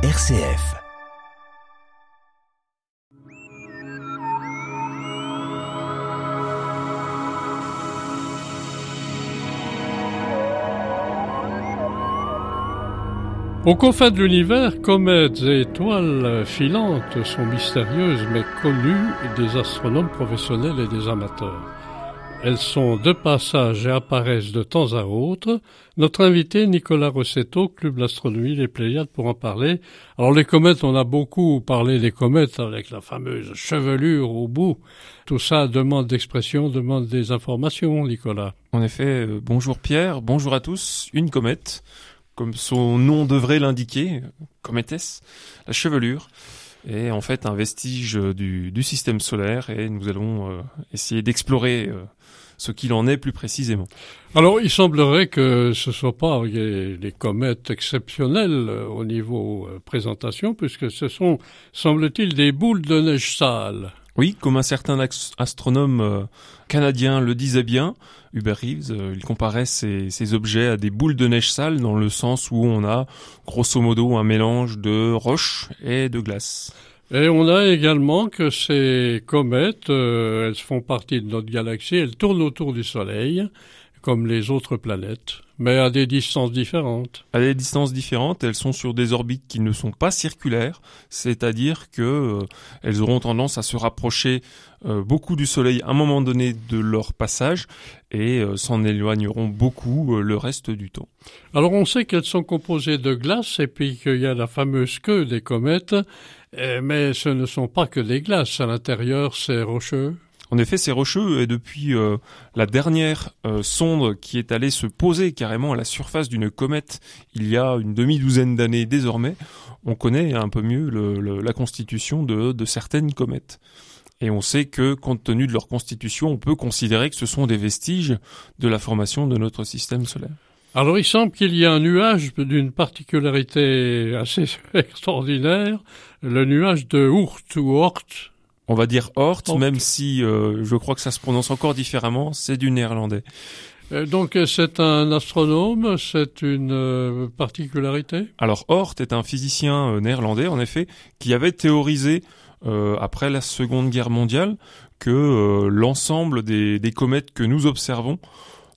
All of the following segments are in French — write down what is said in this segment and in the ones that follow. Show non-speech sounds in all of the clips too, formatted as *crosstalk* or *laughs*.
RCF. Aux confins de l'univers, comètes et étoiles filantes sont mystérieuses mais connues des astronomes professionnels et des amateurs. Elles sont de passage et apparaissent de temps à autre. Notre invité, Nicolas Rossetto, Club d'astronomie Les Pléiades, pour en parler. Alors les comètes, on a beaucoup parlé des comètes avec la fameuse chevelure au bout. Tout ça demande d'expression, demande des informations, Nicolas. En effet, euh, bonjour Pierre, bonjour à tous. Une comète, comme son nom devrait l'indiquer, cométesse, la chevelure est en fait un vestige du, du système solaire et nous allons euh, essayer d'explorer euh, ce qu'il en est plus précisément. Alors, il semblerait que ce ne soit pas des comètes exceptionnelles euh, au niveau euh, présentation, puisque ce sont, semble-t-il, des boules de neige sale. Oui, comme un certain astronome euh, canadien le disait bien, Hubert Reeves, il comparait ces, ces, objets à des boules de neige sale dans le sens où on a grosso modo un mélange de roches et de glace. Et on a également que ces comètes, euh, elles font partie de notre galaxie, elles tournent autour du Soleil, comme les autres planètes, mais à des distances différentes. À des distances différentes, elles sont sur des orbites qui ne sont pas circulaires, c'est-à-dire que euh, elles auront tendance à se rapprocher euh, beaucoup du Soleil à un moment donné de leur passage et s'en éloigneront beaucoup le reste du temps. Alors on sait qu'elles sont composées de glace et puis qu'il y a la fameuse queue des comètes euh, mais ce ne sont pas que des glaces. À l'intérieur, c'est rocheux. En effet, c'est rocheux et depuis euh, la dernière euh, sonde qui est allée se poser carrément à la surface d'une comète il y a une demi-douzaine d'années désormais, on connaît un peu mieux la constitution de, de certaines comètes. Et on sait que, compte tenu de leur constitution, on peut considérer que ce sont des vestiges de la formation de notre système solaire. Alors il semble qu'il y a un nuage d'une particularité assez *laughs* extraordinaire, le nuage de Oort ou Oort. On va dire Oort, même si euh, je crois que ça se prononce encore différemment, c'est du néerlandais. Euh, donc c'est un astronome, c'est une euh, particularité? Alors Oort est un physicien néerlandais, en effet, qui avait théorisé après la Seconde Guerre mondiale que l'ensemble des, des comètes que nous observons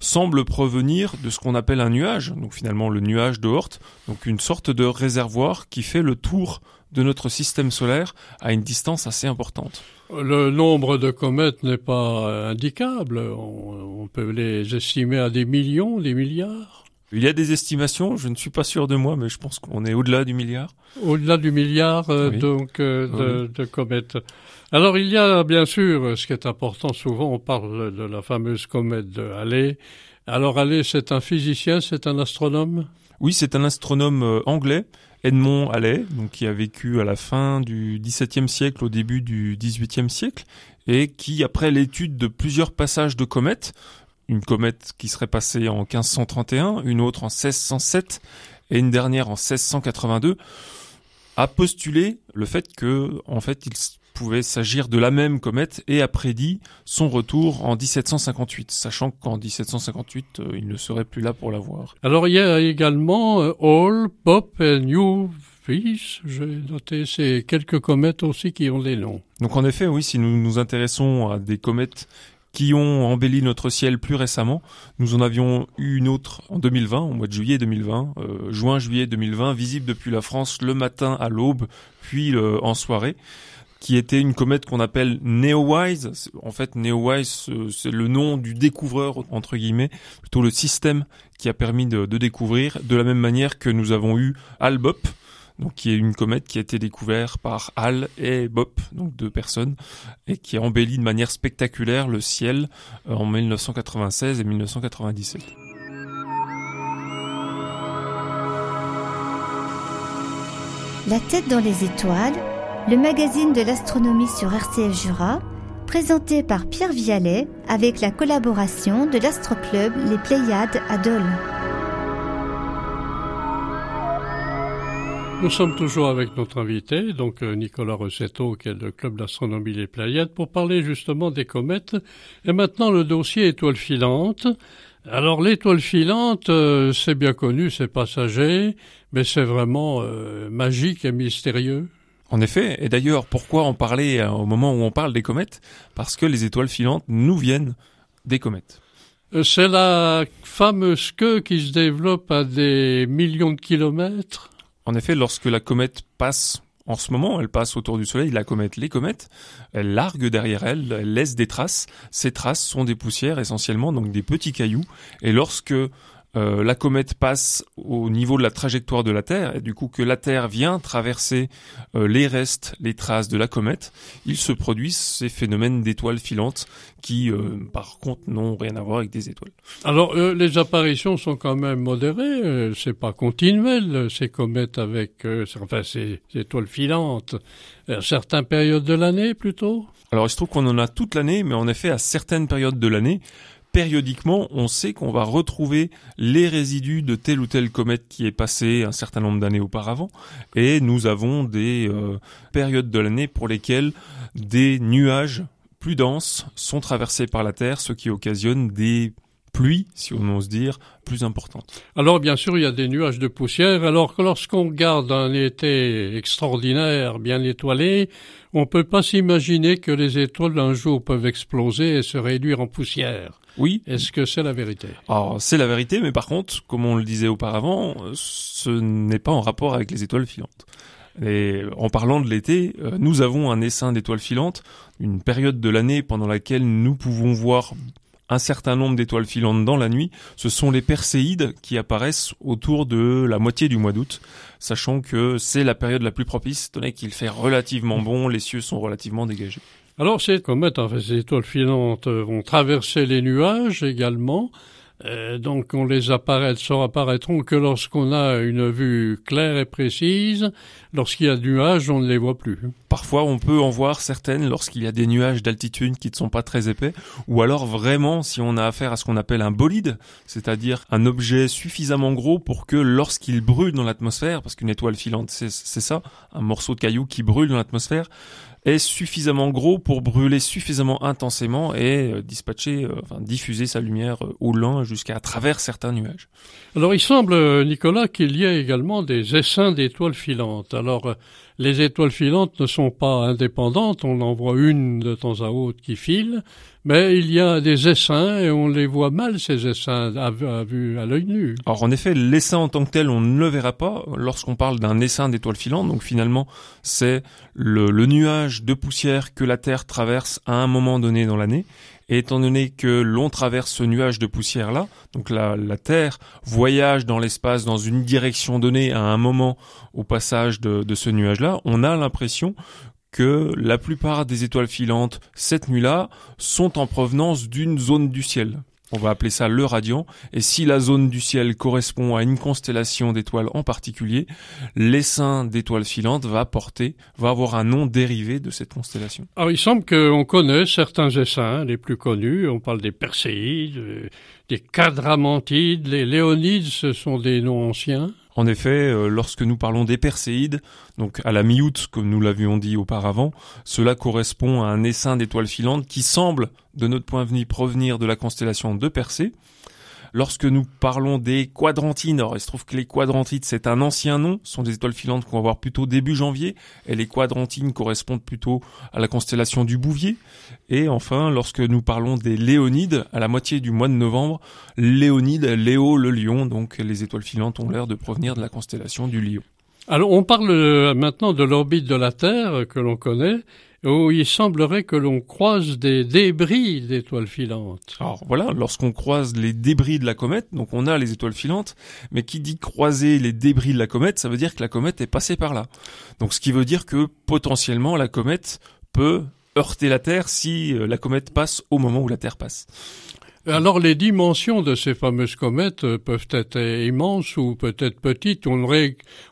semble provenir de ce qu'on appelle un nuage, donc finalement le nuage de Oort, donc une sorte de réservoir qui fait le tour de notre système solaire à une distance assez importante. Le nombre de comètes n'est pas indicable, on, peut les estimer à des millions, des milliards. Il y a des estimations, je ne suis pas sûr de moi, mais je pense qu'on est au-delà du milliard. Au-delà du milliard, euh, donc, euh, de, de, comètes. Alors il y a bien sûr, ce qui est important souvent, on parle de la fameuse comète de Halley. Alors Halley, c'est un physicien, c'est un astronome? Oui, c'est un astronome euh, anglais, Edmond Halley, donc qui a vécu à la fin du XVIIe siècle, au début du XVIIIe siècle, et qui, après l'étude de plusieurs passages de comètes, une comète qui serait passée en 1531, une autre en 1607 et une dernière en 1682, a postulé le fait que, en fait, il pouvait s'agir de la même comète et a prédit son retour en 1758, sachant qu'en 1758, euh, il ne serait plus là pour la voir. Alors il y a également euh, Hall, Pop et New Fish, j'ai noté ces quelques comètes aussi qui ont des noms. Donc en effet, oui, si nous nous intéressons à des comètes qui ont embelli notre ciel plus récemment. Nous en avions eu une autre en 2020, au mois de juillet 2020, euh, juin-juillet 2020, visible depuis la France le matin à l'aube, puis en soirée qui était une comète qu'on appelle Neowise. En fait, Neowise, c'est le nom du découvreur, entre guillemets, plutôt le système qui a permis de, découvrir, de la même manière que nous avons eu Albop, qui est une comète qui a été découverte par Al et Bop, donc deux personnes, et qui a embelli de manière spectaculaire le ciel euh, en 1996 et 1997. La tête dans les étoiles le magazine de l'astronomie sur RCF Jura, présenté par Pierre Vialet avec la collaboration de l'Astroclub Les Pléiades à Dole. Nous sommes toujours avec notre invité, donc euh, Nicolas Rossetto, qui est le club d'astronomie Les Pléiades, pour parler justement des comètes. Et maintenant, le dossier étoile filante. Alors l'étoile filante, euh, c'est bien connu, c'est passager, mais c'est vraiment euh, magique et mystérieux. En effet, et d'ailleurs, pourquoi en parler euh, au moment où on parle des comètes? Parce que les étoiles filantes nous viennent des comètes. C'est la fameuse queue qui se développe à des millions de kilomètres. En effet, lorsque la comète passe en ce moment, elle passe autour du Soleil, la comète, les comètes, elle largue derrière elle, elle laisse des traces. Ces traces sont des poussières essentiellement, donc des petits cailloux. Et lorsque euh, la comète passe au niveau de la trajectoire de la Terre, et du coup que la Terre vient traverser euh, les restes, les traces de la comète, il se produisent ces phénomènes d'étoiles filantes qui, euh, par contre, n'ont rien à voir avec des étoiles. Alors, les apparitions sont quand même modérées, c'est pas continuel, ces comètes avec, enfin, ces étoiles filantes, à certaines périodes de l'année plutôt? Alors, il se trouve qu'on en a toute l'année, mais en effet, à certaines périodes de l'année, périodiquement, on sait qu'on va retrouver les résidus de telle ou telle comète qui est passée un certain nombre d'années auparavant. Et nous avons des euh, périodes de l'année pour lesquelles des nuages plus denses sont traversés par la Terre, ce qui occasionne des pluies, si on ose dire, plus importantes. Alors bien sûr, il y a des nuages de poussière, alors que lorsqu'on garde un été extraordinaire, bien étoilé, on peut pas s'imaginer que les étoiles un jour peuvent exploser et se réduire en poussière. Oui. Est-ce que c'est la vérité? Alors, c'est la vérité, mais par contre, comme on le disait auparavant, ce n'est pas en rapport avec les étoiles filantes. Et en parlant de l'été, euh, nous avons un essaim d'étoiles filantes, une période de l'année pendant laquelle nous pouvons voir un certain nombre d'étoiles filantes dans la nuit, ce sont les perséides qui apparaissent autour de la moitié du mois d'août, sachant que c'est la période la plus propice, étant donné qu'il fait relativement bon, les cieux sont relativement dégagés. Alors ces comètes, en fait, ces étoiles filantes vont traverser les nuages également, euh, donc on les apparaît, ne apparaîtront que lorsqu'on a une vue claire et précise. Lorsqu'il y a nuages, on ne les voit plus. Parfois, on peut en voir certaines lorsqu'il y a des nuages d'altitude qui ne sont pas très épais, ou alors vraiment si on a affaire à ce qu'on appelle un bolide, c'est-à-dire un objet suffisamment gros pour que lorsqu'il brûle dans l'atmosphère, parce qu'une étoile filante c'est ça, un morceau de caillou qui brûle dans l'atmosphère, est suffisamment gros pour brûler suffisamment intensément et euh, dispatcher, euh, enfin, diffuser sa lumière euh, au loin jusqu'à travers certains nuages. Alors il semble, Nicolas, qu'il y ait également des essaims d'étoiles filantes. Alors les étoiles filantes ne sont pas indépendantes, on en voit une de temps à autre qui file, mais il y a des essaims et on les voit mal ces essaims à, vue à l'œil nu. Alors en effet, l'essaim en tant que tel, on ne le verra pas lorsqu'on parle d'un essaim d'étoiles filantes. Donc finalement, c'est le, le nuage de poussière que la Terre traverse à un moment donné dans l'année et étant donné que l'on traverse ce nuage de poussière-là, donc la, Terre voyage dans l'espace dans une direction donnée à un moment au passage de, ce nuage-là, on a l'impression que la plupart des étoiles filantes cette nuit-là sont en provenance d'une zone du ciel. On va appeler ça le radiant. Et si la zone du ciel correspond à une constellation d'étoiles en particulier, l'essaim d'étoiles filantes va porter, va avoir un nom dérivé de cette constellation. Alors il semble qu'on connaît certains essaims les plus connus. On parle des Perséides, euh, des Quadramantides, les Léonides, ce sont des noms anciens. En effet, euh, lorsque nous parlons des Perséides, donc à la mi-août, comme nous l'avions dit auparavant, cela correspond à un essaim d'étoiles filantes qui semble, de notre point de vue, provenir de la constellation de Persée. Lorsque nous parlons des quadrantines, alors il se trouve que les quadrantides c'est un ancien nom, ce sont des étoiles filantes qu'on va voir plutôt début janvier, et les quadrantines correspondent plutôt à la constellation du Bouvier. Et enfin, lorsque nous parlons des léonides, à la moitié du mois de novembre, léonide, Léo le lion, donc les étoiles filantes ont l'air de provenir de la constellation du lion. Alors on parle euh, maintenant de l'orbite de la Terre que l'on connaît, où il semblerait que l'on croise des débris d'étoiles filantes. Alors voilà, lorsqu'on croise les débris de la comète, donc on a les étoiles filantes, mais qui dit croiser les débris de la comète, ça veut dire que la comète est passée par là. Donc ce qui veut dire que potentiellement la comète peut heurter la Terre si euh, la comète passe au moment où la Terre passe. Alors les dimensions de ces fameuses comètes euh, peuvent être immenses ou peut-être petites. On,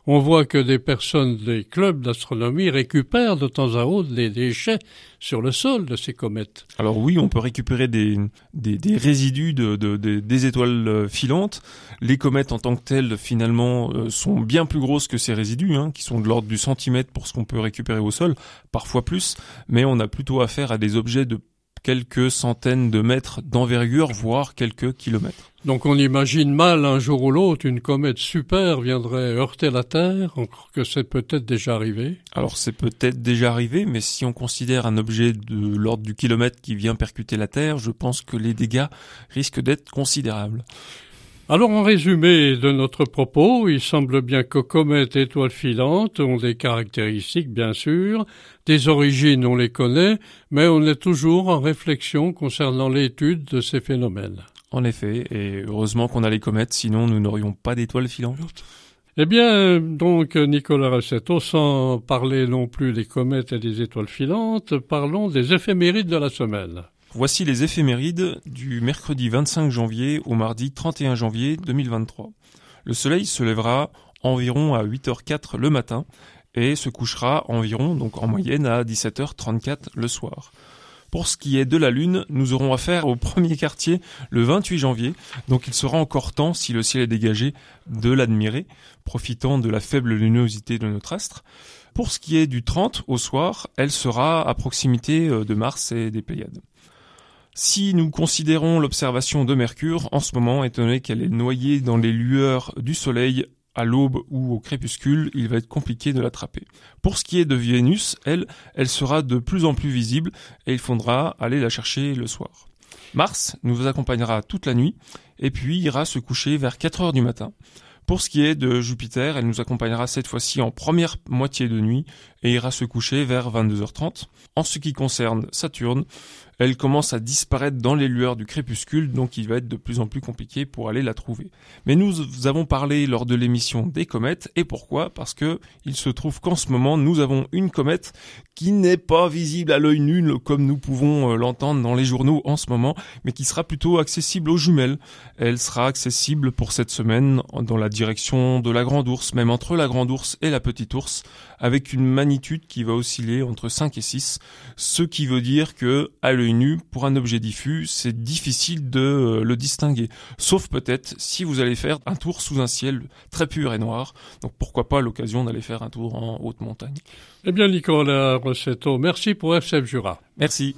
on voit que des personnes des clubs d'astronomie récupèrent de temps à autre des déchets sur le sol de ces comètes. Alors oui, on peut récupérer des, des, résidus de, des étoiles euh, filantes. Les comètes en tant que telles, finalement, euh, sont bien plus grosses que ces résidus, hein, qui sont de l'ordre du centimètre pour ce qu'on peut récupérer au sol, parfois plus, mais on a plutôt affaire à des objets de quelques centaines de mètres d'envergure, voire quelques kilomètres. Donc on imagine mal un jour ou l'autre une comète super viendrait heurter la Terre, encore que c'est peut-être déjà arrivé. Alors c'est peut-être déjà arrivé, mais si on considère un objet de l'ordre du kilomètre qui vient percuter la Terre, je pense que les dégâts risquent d'être considérables. Alors en résumé de notre propos, il semble bien que comètes et étoiles filantes ont des caractéristiques bien sûr, des origines on les connaît, mais on est toujours en réflexion concernant l'étude de ces phénomènes. En effet, et heureusement qu'on a les comètes, sinon nous n'aurions pas d'étoiles filantes. Eh bien, donc, Nicolas Rossetto, sans parler non plus des comètes et des étoiles filantes, parlons des éphémérides de la semaine. Voici les éphémérides du mercredi 25 janvier au mardi 31 janvier 2023. Le soleil se lèvera environ à 8h04 le matin et se couchera environ, donc en moyenne, à 17h34 le soir. Pour ce qui est de la Lune, nous aurons affaire au premier quartier le 28 janvier, donc il sera encore temps, si le ciel est dégagé, de l'admirer, profitant de la faible luminosité de notre astre. Pour ce qui est du 30 au soir, elle sera à proximité euh, de Mars et des Pléiades. Si nous considérons l'observation de Mercure, en ce moment, étant donné qu'elle est noyée dans les lueurs du Soleil à l'aube ou au crépuscule, il va être compliqué de l'attraper. Pour ce qui est de Vénus, elle, elle sera de plus en plus visible et il faudra aller la chercher le soir. Mars nous accompagnera toute la nuit et puis ira se coucher vers 4 heures du matin. Pour ce qui est de Jupiter, elle nous accompagnera cette fois-ci en première moitié de nuit et ira se coucher vers 22h30. En ce qui concerne Saturne, elle commence à disparaître dans les lueurs du crépuscule, donc il va être de plus en plus compliqué pour aller la trouver. Mais nous avons parlé lors de l'émission des comètes, et pourquoi? Parce que il se trouve qu'en ce moment, nous avons une comète qui n'est pas visible à l'œil nu, comme nous pouvons euh, l'entendre dans les journaux en ce moment, mais qui sera plutôt accessible aux jumelles. Elle sera accessible pour cette semaine dans la direction de la Grande Ourse, même entre la Grande Ourse et la Petite Ourse, avec une magnitude qui va osciller entre 5 et 6, ce qui veut dire que à l'œil nu, pour un objet diffus, c'est difficile de euh, le distinguer. Sauf peut-être si vous allez faire un tour sous un ciel très pur et noir. Donc pourquoi pas l'occasion d'aller faire un tour en haute montagne. Eh bien Nicolas Rossetto, merci pour FCF Jura. Merci.